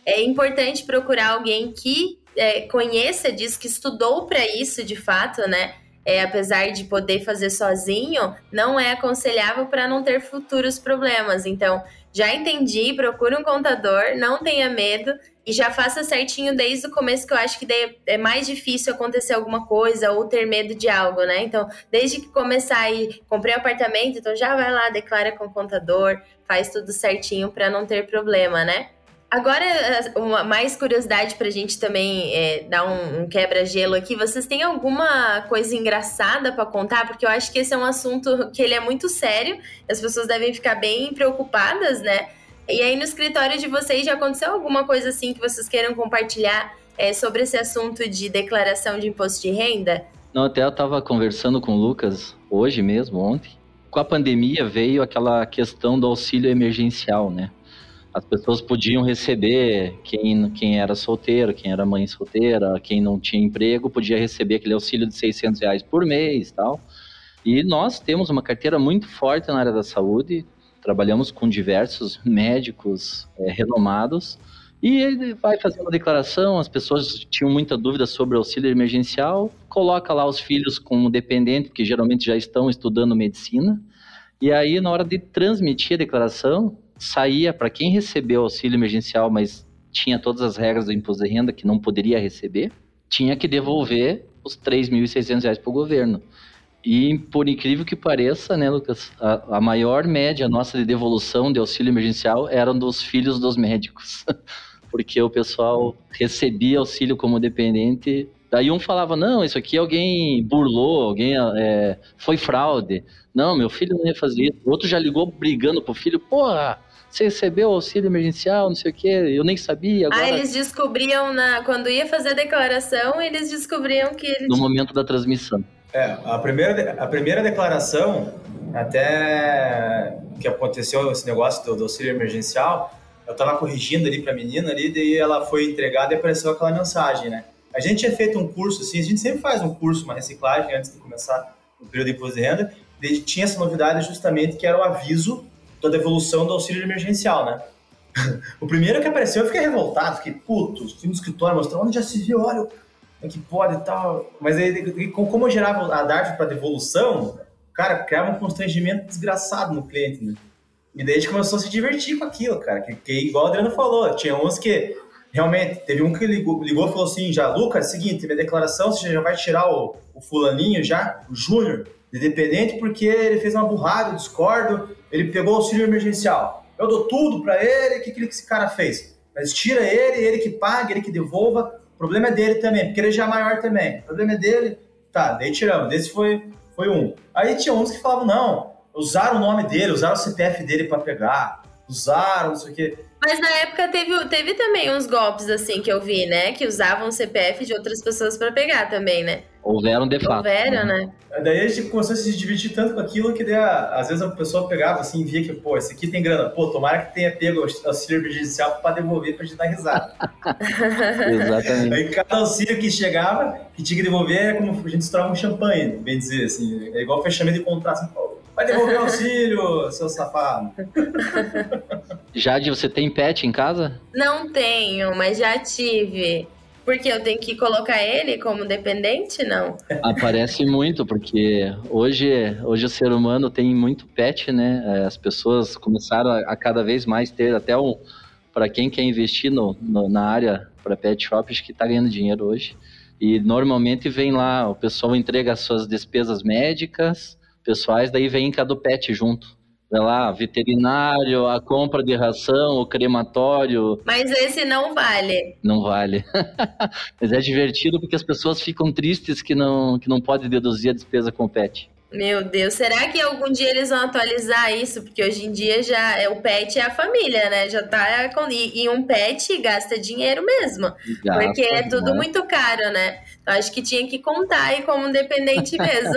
É importante procurar alguém que é, conheça disso, que estudou para isso de fato, né? É, apesar de poder fazer sozinho, não é aconselhável para não ter futuros problemas. Então, já entendi, procure um contador, não tenha medo e já faça certinho desde o começo, que eu acho que é mais difícil acontecer alguma coisa ou ter medo de algo, né? Então, desde que começar aí, comprei um apartamento, então já vai lá, declara com o contador, faz tudo certinho para não ter problema, né? Agora, uma mais curiosidade para a gente também é, dar um, um quebra-gelo aqui. Vocês têm alguma coisa engraçada para contar? Porque eu acho que esse é um assunto que ele é muito sério. As pessoas devem ficar bem preocupadas, né? E aí, no escritório de vocês, já aconteceu alguma coisa assim que vocês queiram compartilhar é, sobre esse assunto de declaração de imposto de renda? Não, até eu estava conversando com o Lucas hoje mesmo, ontem. Com a pandemia veio aquela questão do auxílio emergencial, né? As pessoas podiam receber, quem, quem era solteiro, quem era mãe solteira, quem não tinha emprego, podia receber aquele auxílio de 600 reais por mês tal. E nós temos uma carteira muito forte na área da saúde, Trabalhamos com diversos médicos é, renomados e ele vai fazendo a declaração. As pessoas tinham muita dúvida sobre o auxílio emergencial, coloca lá os filhos como dependente, que geralmente já estão estudando medicina. E aí, na hora de transmitir a declaração, saía para quem recebeu auxílio emergencial, mas tinha todas as regras do imposto de renda que não poderia receber, tinha que devolver os R$ 3.600 para o governo. E por incrível que pareça, né, Lucas, a, a, maior média nossa de devolução de auxílio emergencial eram dos filhos dos médicos. Porque o pessoal recebia auxílio como dependente. Daí um falava, não, isso aqui alguém burlou, alguém é, foi fraude. Não, meu filho não ia fazer isso. O outro já ligou brigando pro filho, porra, você recebeu auxílio emergencial, não sei o quê, eu nem sabia. Ah, agora... Ah, eles descobriam, na... quando ia fazer a declaração, eles descobriam que... Eles... No momento da transmissão. É, a primeira, a primeira declaração, até que aconteceu esse negócio do, do auxílio emergencial, eu estava corrigindo ali para a menina ali, daí ela foi entregada e apareceu aquela mensagem, né? A gente tinha feito um curso, assim, a gente sempre faz um curso, uma reciclagem antes de começar o período de imposto de renda, e tinha essa novidade justamente que era o aviso da devolução do auxílio emergencial, né? o primeiro que apareceu eu fiquei revoltado, fiquei puto, fui no escritório mostrando onde já se viu, olha, é que pode e tal. Mas aí, como eu gerava a DARF para devolução, cara, criava um constrangimento desgraçado no cliente, né? E daí a gente começou a se divertir com aquilo, cara. Que, que igual o Adriano falou, tinha uns que realmente, teve um que ligou, ligou e falou assim: já, Lucas, seguinte, minha declaração, você já vai tirar o, o fulaninho já, o Júnior, de dependente, porque ele fez uma burrada, eu discordo, ele pegou o auxílio emergencial. Eu dou tudo para ele, o que, que esse cara fez? Mas tira ele, ele que paga, ele que devolva problema é dele também, porque ele já é maior também. O problema é dele. Tá, daí tiramos. Desse foi, foi um. Aí tinha uns que falavam, não, usaram o nome dele, usaram o CPF dele para pegar, usaram, não sei o quê. Mas na época teve, teve também uns golpes assim que eu vi, né? Que usavam o CPF de outras pessoas para pegar também, né? Houveram de fato. Houveram, né? Daí a gente começou a se divertir tanto com aquilo que daí, às vezes a pessoa pegava assim e via que, pô, esse aqui tem grana. Pô, tomara que tenha pego o auxílio emergencial para devolver pra gente dar risada. Exatamente. Aí cada auxílio que chegava, que tinha que devolver, é como a gente estourava um champanhe, bem dizer, assim. É igual fechamento de contrato, assim, pô, Vai devolver o auxílio, seu safado. Jade, você tem pet em casa? Não tenho, mas já tive. Porque eu tenho que colocar ele como dependente, não? Aparece muito, porque hoje, hoje o ser humano tem muito pet, né? É, as pessoas começaram a, a cada vez mais ter até um. Para quem quer investir no, no na área para pet shops, que está ganhando dinheiro hoje. E normalmente vem lá, o pessoal entrega as suas despesas médicas, pessoais, daí vem cada pet junto. Vai lá, veterinário, a compra de ração, o crematório. Mas esse não vale. Não vale. Mas é divertido porque as pessoas ficam tristes que não, que não pode deduzir a despesa com o pet. Meu Deus, será que algum dia eles vão atualizar isso? Porque hoje em dia já é o pet é a família, né? Já tá com e, e um pet gasta dinheiro mesmo, gasta, porque é tudo né? muito caro, né? Então acho que tinha que contar aí como um dependente mesmo.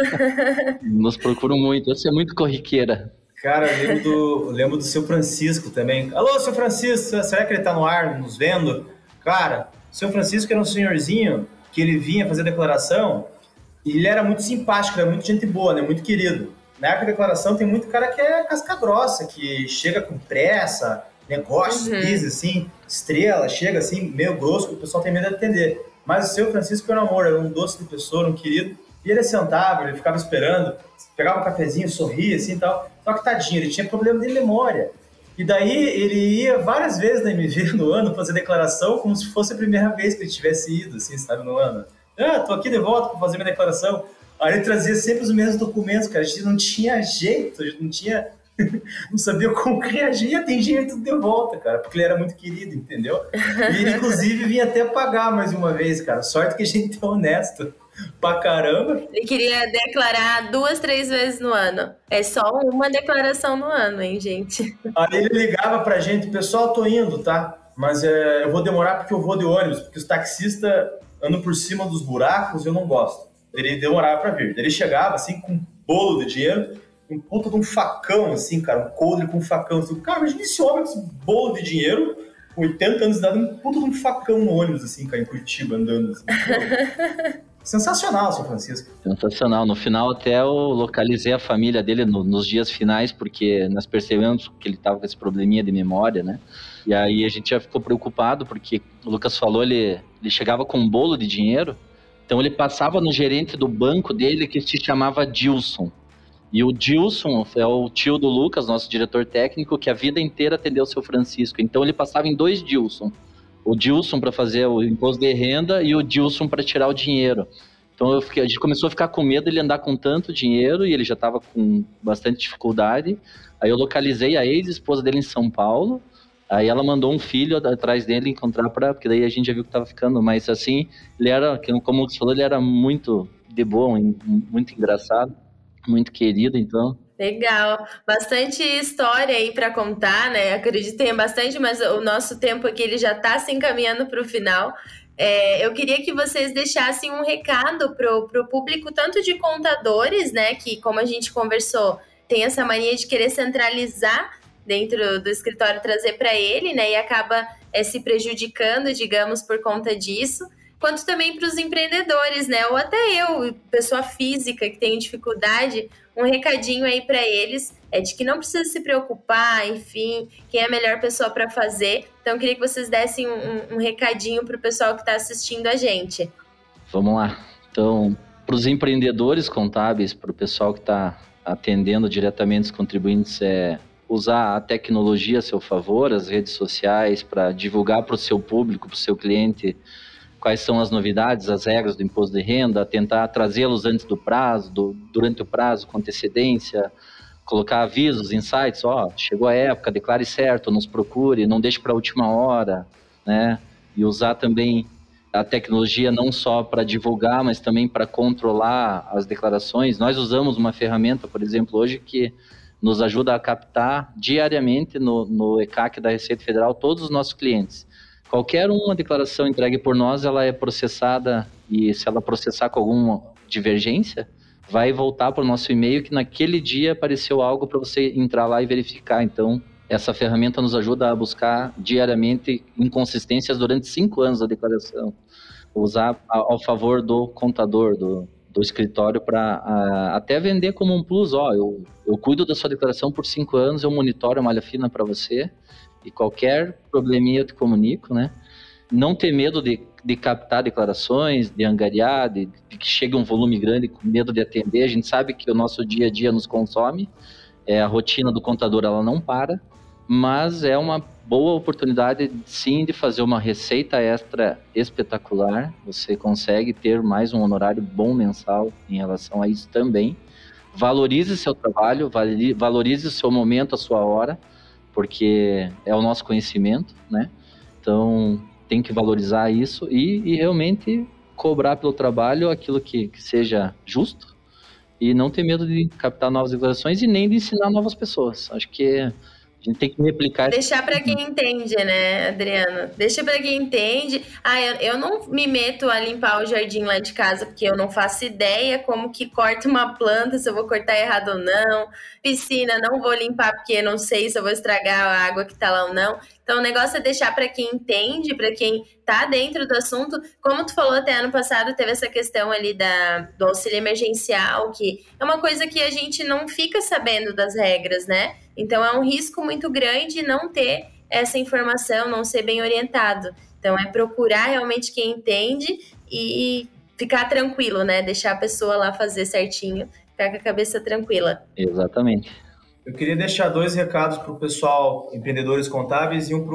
Nos procuram muito, você é muito corriqueira. Cara, eu lembro do, lembro do seu Francisco também. Alô, seu Francisco, será que ele tá no ar nos vendo? Cara, o seu Francisco era um senhorzinho que ele vinha fazer declaração e ele era muito simpático, era muito gente boa, né? Muito querido. Na época da declaração tem muito cara que é casca grossa, que chega com pressa, negócio, uhum. assim, estrela, chega assim, meio grosso, que o pessoal tem medo de atender. Mas o seu Francisco era um amor, era um doce de pessoa, um querido. E ele sentava, ele ficava esperando, pegava um cafezinho, sorria assim e tal. Só que tadinho, ele tinha problema de memória. E daí ele ia várias vezes na MV no ano fazer declaração como se fosse a primeira vez que ele tivesse ido, assim, sabe, no ano. Ah, tô aqui de volta para fazer minha declaração. Aí ele trazia sempre os mesmos documentos, cara. A gente não tinha jeito, a gente não tinha. não sabia como reagir, ia ter jeito de volta, cara, porque ele era muito querido, entendeu? E ele, inclusive, vinha até pagar mais uma vez, cara. Sorte que a gente é honesto pra caramba. Ele queria declarar duas, três vezes no ano. É só uma declaração no ano, hein, gente? Aí ele ligava pra gente, pessoal, tô indo, tá? Mas é, eu vou demorar porque eu vou de ônibus, porque os taxistas ando por cima dos buracos, eu não gosto. Ele demorava para vir. Ele chegava assim com um bolo de dinheiro, um puta de um facão, assim, cara, um coldre com um facão. Assim, cara, imagina esse homem com esse bolo de dinheiro, com 80 anos de idade, um puta de um facão no ônibus, assim, cara, em Curitiba, andando assim. Sensacional, São Francisco. Sensacional. No final, até eu localizei a família dele no, nos dias finais, porque nós percebemos que ele estava com esse probleminha de memória, né? E aí a gente já ficou preocupado, porque o Lucas falou, ele, ele chegava com um bolo de dinheiro, então ele passava no gerente do banco dele, que se chamava Dilson. E o Dilson é o tio do Lucas, nosso diretor técnico, que a vida inteira atendeu o seu Francisco. Então ele passava em dois Dilson. O Dilson para fazer o imposto de renda e o Dilson para tirar o dinheiro. Então fiquei, a gente começou a ficar com medo ele andar com tanto dinheiro e ele já estava com bastante dificuldade. Aí eu localizei a ex-esposa dele em São Paulo Aí ela mandou um filho atrás dele encontrar para, porque daí a gente já viu que tava ficando, mas assim, ele era, como você falou, ele era muito de boa, muito engraçado, muito querido, então. Legal, bastante história aí para contar, né? Acredito que tenha bastante, mas o nosso tempo aqui ele já está se encaminhando para o final. É, eu queria que vocês deixassem um recado para o público, tanto de contadores, né? Que, como a gente conversou, tem essa mania de querer centralizar dentro do escritório trazer para ele, né? E acaba é, se prejudicando, digamos, por conta disso. Quanto também para os empreendedores, né? Ou até eu, pessoa física que tem dificuldade, um recadinho aí para eles é de que não precisa se preocupar, enfim, quem é a melhor pessoa para fazer. Então, queria que vocês dessem um, um recadinho para o pessoal que está assistindo a gente. Vamos lá. Então, para os empreendedores contábeis, para o pessoal que está atendendo diretamente os contribuintes, é usar a tecnologia a seu favor, as redes sociais, para divulgar para o seu público, para o seu cliente, quais são as novidades, as regras do imposto de renda, tentar trazê-los antes do prazo, do, durante o prazo, com antecedência, colocar avisos, insights, ó, chegou a época, declare certo, nos procure, não deixe para a última hora, né? E usar também a tecnologia não só para divulgar, mas também para controlar as declarações. Nós usamos uma ferramenta, por exemplo, hoje que nos ajuda a captar diariamente no, no ECAC da Receita Federal todos os nossos clientes. Qualquer uma declaração entregue por nós, ela é processada e se ela processar com alguma divergência, vai voltar para o nosso e-mail que naquele dia apareceu algo para você entrar lá e verificar. Então, essa ferramenta nos ajuda a buscar diariamente inconsistências durante cinco anos da declaração. Usar ao favor do contador, do, do escritório para até vender como um plus. Ó, eu, eu cuido da sua declaração por cinco anos, eu monitoro a malha fina para você e qualquer probleminha eu te comunico, né? Não ter medo de, de captar declarações, de angariar, de, de que chegue um volume grande com medo de atender. A gente sabe que o nosso dia a dia nos consome, é, a rotina do contador ela não para, mas é uma boa oportunidade, sim, de fazer uma receita extra espetacular. Você consegue ter mais um honorário bom mensal em relação a isso também. Valorize seu trabalho, valorize o seu momento, a sua hora, porque é o nosso conhecimento, né? Então, tem que valorizar isso e, e realmente cobrar pelo trabalho aquilo que, que seja justo e não ter medo de captar novas declarações e nem de ensinar novas pessoas. Acho que gente tem que replicar. Deixar para quem entende, né, Adriano? Deixa para quem entende. Ah, eu, eu, não me meto a limpar o jardim lá de casa porque eu não faço ideia como que corta uma planta, se eu vou cortar errado ou não. Piscina, não vou limpar porque não sei se eu vou estragar a água que tá lá ou não. Então, o negócio é deixar para quem entende, para quem tá dentro do assunto. Como tu falou até ano passado, teve essa questão ali da, do auxílio emergencial, que é uma coisa que a gente não fica sabendo das regras, né? Então, é um risco muito grande não ter essa informação, não ser bem orientado. Então, é procurar realmente quem entende e ficar tranquilo, né? Deixar a pessoa lá fazer certinho, ficar com a cabeça tranquila. Exatamente. Eu queria deixar dois recados para o pessoal, empreendedores contábeis, e um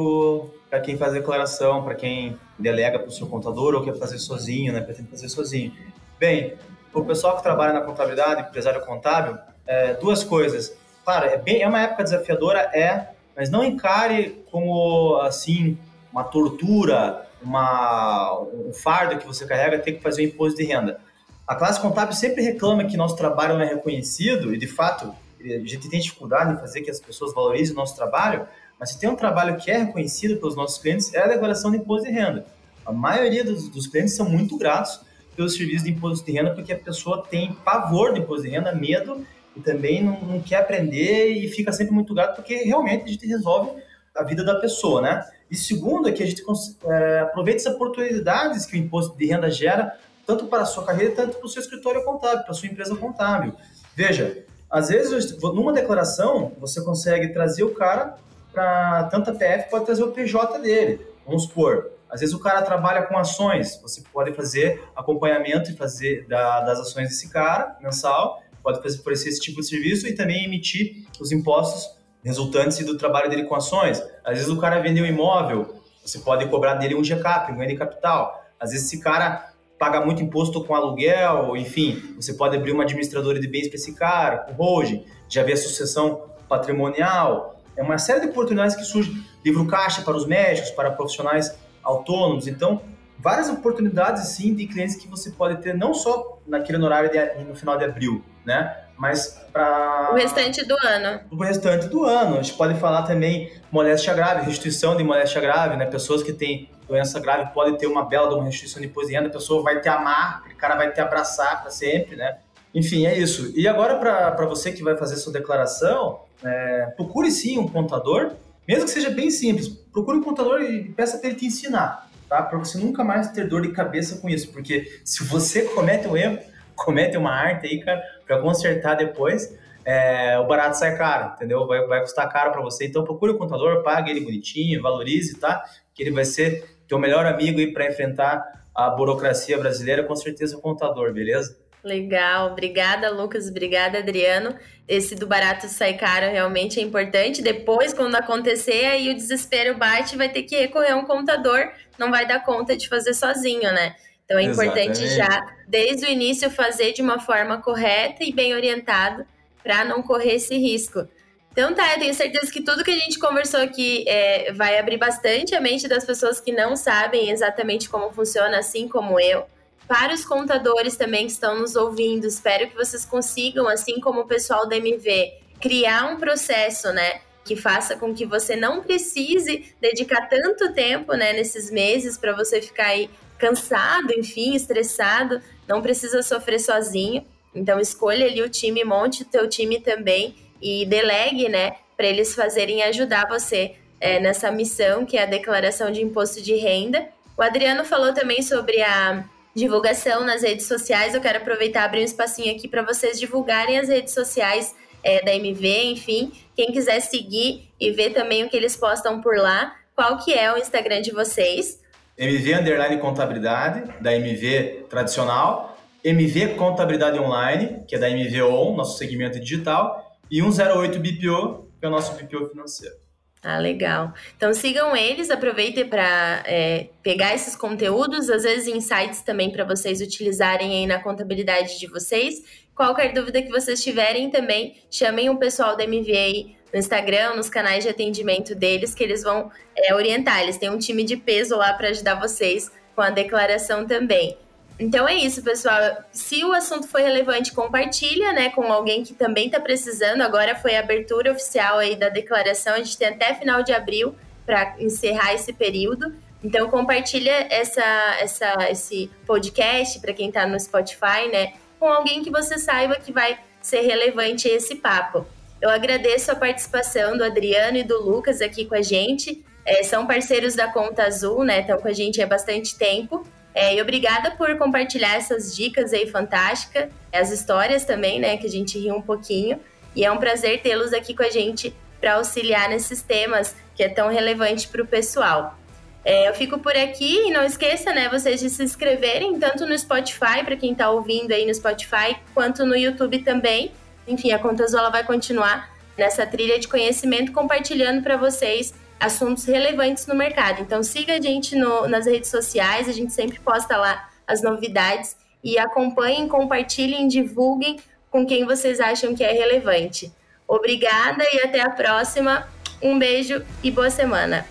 para quem faz declaração, para quem delega para o seu contador ou quer fazer sozinho, né? Pretende fazer sozinho. Bem, para o pessoal que trabalha na contabilidade, empresário contábil, é, duas coisas. Claro, é, bem, é uma época desafiadora, é, mas não encare como, assim, uma tortura, uma, um fardo que você carrega ter que fazer o imposto de renda. A classe contábil sempre reclama que nosso trabalho não é reconhecido, e de fato a gente tem dificuldade em fazer que as pessoas valorizem o nosso trabalho, mas se tem um trabalho que é reconhecido pelos nossos clientes, é a declaração de imposto de renda. A maioria dos, dos clientes são muito gratos pelo serviço de imposto de renda, porque a pessoa tem pavor de imposto de renda, medo, e também não, não quer aprender e fica sempre muito grato, porque realmente a gente resolve a vida da pessoa, né? E segundo é que a gente é, aproveita as oportunidades que o imposto de renda gera, tanto para a sua carreira, tanto para o seu escritório contábil, para a sua empresa contábil. Veja, às vezes, numa declaração, você consegue trazer o cara para tanto a PF pode trazer o PJ dele. Vamos supor, às vezes o cara trabalha com ações, você pode fazer acompanhamento e fazer da, das ações desse cara mensal, pode fazer por esse tipo de serviço e também emitir os impostos resultantes do trabalho dele com ações. Às vezes o cara vendeu um imóvel, você pode cobrar dele um GCAP, um ganho de capital. Às vezes esse cara paga muito imposto com aluguel, enfim, você pode abrir uma administradora de bens para esse cara, com holding, já vê a sucessão patrimonial, é uma série de oportunidades que surgem, livro caixa para os médicos, para profissionais autônomos, então várias oportunidades sim de clientes que você pode ter não só naquele horário de, no final de abril, né? Mas para o restante do ano. O restante do ano. A gente pode falar também moléstia grave, restituição de moléstia grave, né? Pessoas que têm doença grave podem ter uma bela de uma de renda, a pessoa vai te amar, o cara vai te abraçar para sempre, né? Enfim, é isso. E agora, para você que vai fazer sua declaração, é, procure sim um contador, mesmo que seja bem simples, procure um contador e peça para ele te ensinar, tá? Para você nunca mais ter dor de cabeça com isso, porque se você comete um erro, comete uma arte aí, cara, para consertar depois, é, o barato sai caro, entendeu? Vai, vai custar caro para você. Então procure o contador, pague ele bonitinho, valorize, tá? Que ele vai ser teu melhor amigo aí para enfrentar a burocracia brasileira, com certeza o contador, beleza? Legal, obrigada Lucas, obrigada Adriano. Esse do barato sai caro realmente é importante. Depois, quando acontecer, aí o desespero bate, vai ter que recorrer a um contador, não vai dar conta de fazer sozinho, né? Então é importante Exatamente. já, desde o início, fazer de uma forma correta e bem orientado para não correr esse risco. Então tá, eu tenho certeza que tudo que a gente conversou aqui é, vai abrir bastante a mente das pessoas que não sabem exatamente como funciona, assim como eu. Para os contadores também que estão nos ouvindo, espero que vocês consigam, assim como o pessoal da MV, criar um processo, né? Que faça com que você não precise dedicar tanto tempo, né, nesses meses para você ficar aí cansado, enfim, estressado, não precisa sofrer sozinho. Então escolha ali o time, monte o teu time também e delegue, né, para eles fazerem ajudar você é, nessa missão que é a declaração de imposto de renda. O Adriano falou também sobre a divulgação nas redes sociais. Eu quero aproveitar e abrir um espacinho aqui para vocês divulgarem as redes sociais é, da MV, enfim, quem quiser seguir e ver também o que eles postam por lá. Qual que é o Instagram de vocês? MV Underline Contabilidade, da MV tradicional, MV Contabilidade Online, que é da MV On, nosso segmento digital, e 108 BPO, que é o nosso BPO financeiro. Ah, legal. Então sigam eles, aproveitem para é, pegar esses conteúdos, às vezes insights também para vocês utilizarem aí na contabilidade de vocês. Qualquer dúvida que vocês tiverem também, chamem o pessoal da MVA no Instagram, nos canais de atendimento deles, que eles vão é, orientar. Eles têm um time de peso lá para ajudar vocês com a declaração também. Então é isso, pessoal. Se o assunto foi relevante, compartilha, né, com alguém que também está precisando. Agora foi a abertura oficial aí da declaração. A gente tem até final de abril para encerrar esse período. Então compartilha essa, essa, esse podcast para quem está no Spotify, né, com alguém que você saiba que vai ser relevante esse papo. Eu agradeço a participação do Adriano e do Lucas aqui com a gente. É, são parceiros da Conta Azul, né? Estão com a gente há bastante tempo. É, e obrigada por compartilhar essas dicas aí fantásticas, as histórias também, né? Que a gente riu um pouquinho. E é um prazer tê-los aqui com a gente para auxiliar nesses temas que é tão relevante para o pessoal. É, eu fico por aqui e não esqueça, né, vocês de se inscreverem tanto no Spotify, para quem está ouvindo aí no Spotify, quanto no YouTube também. Enfim, a Conta Azul vai continuar nessa trilha de conhecimento, compartilhando para vocês assuntos relevantes no mercado. Então siga a gente no, nas redes sociais, a gente sempre posta lá as novidades e acompanhem, compartilhem, divulguem com quem vocês acham que é relevante. Obrigada e até a próxima. Um beijo e boa semana.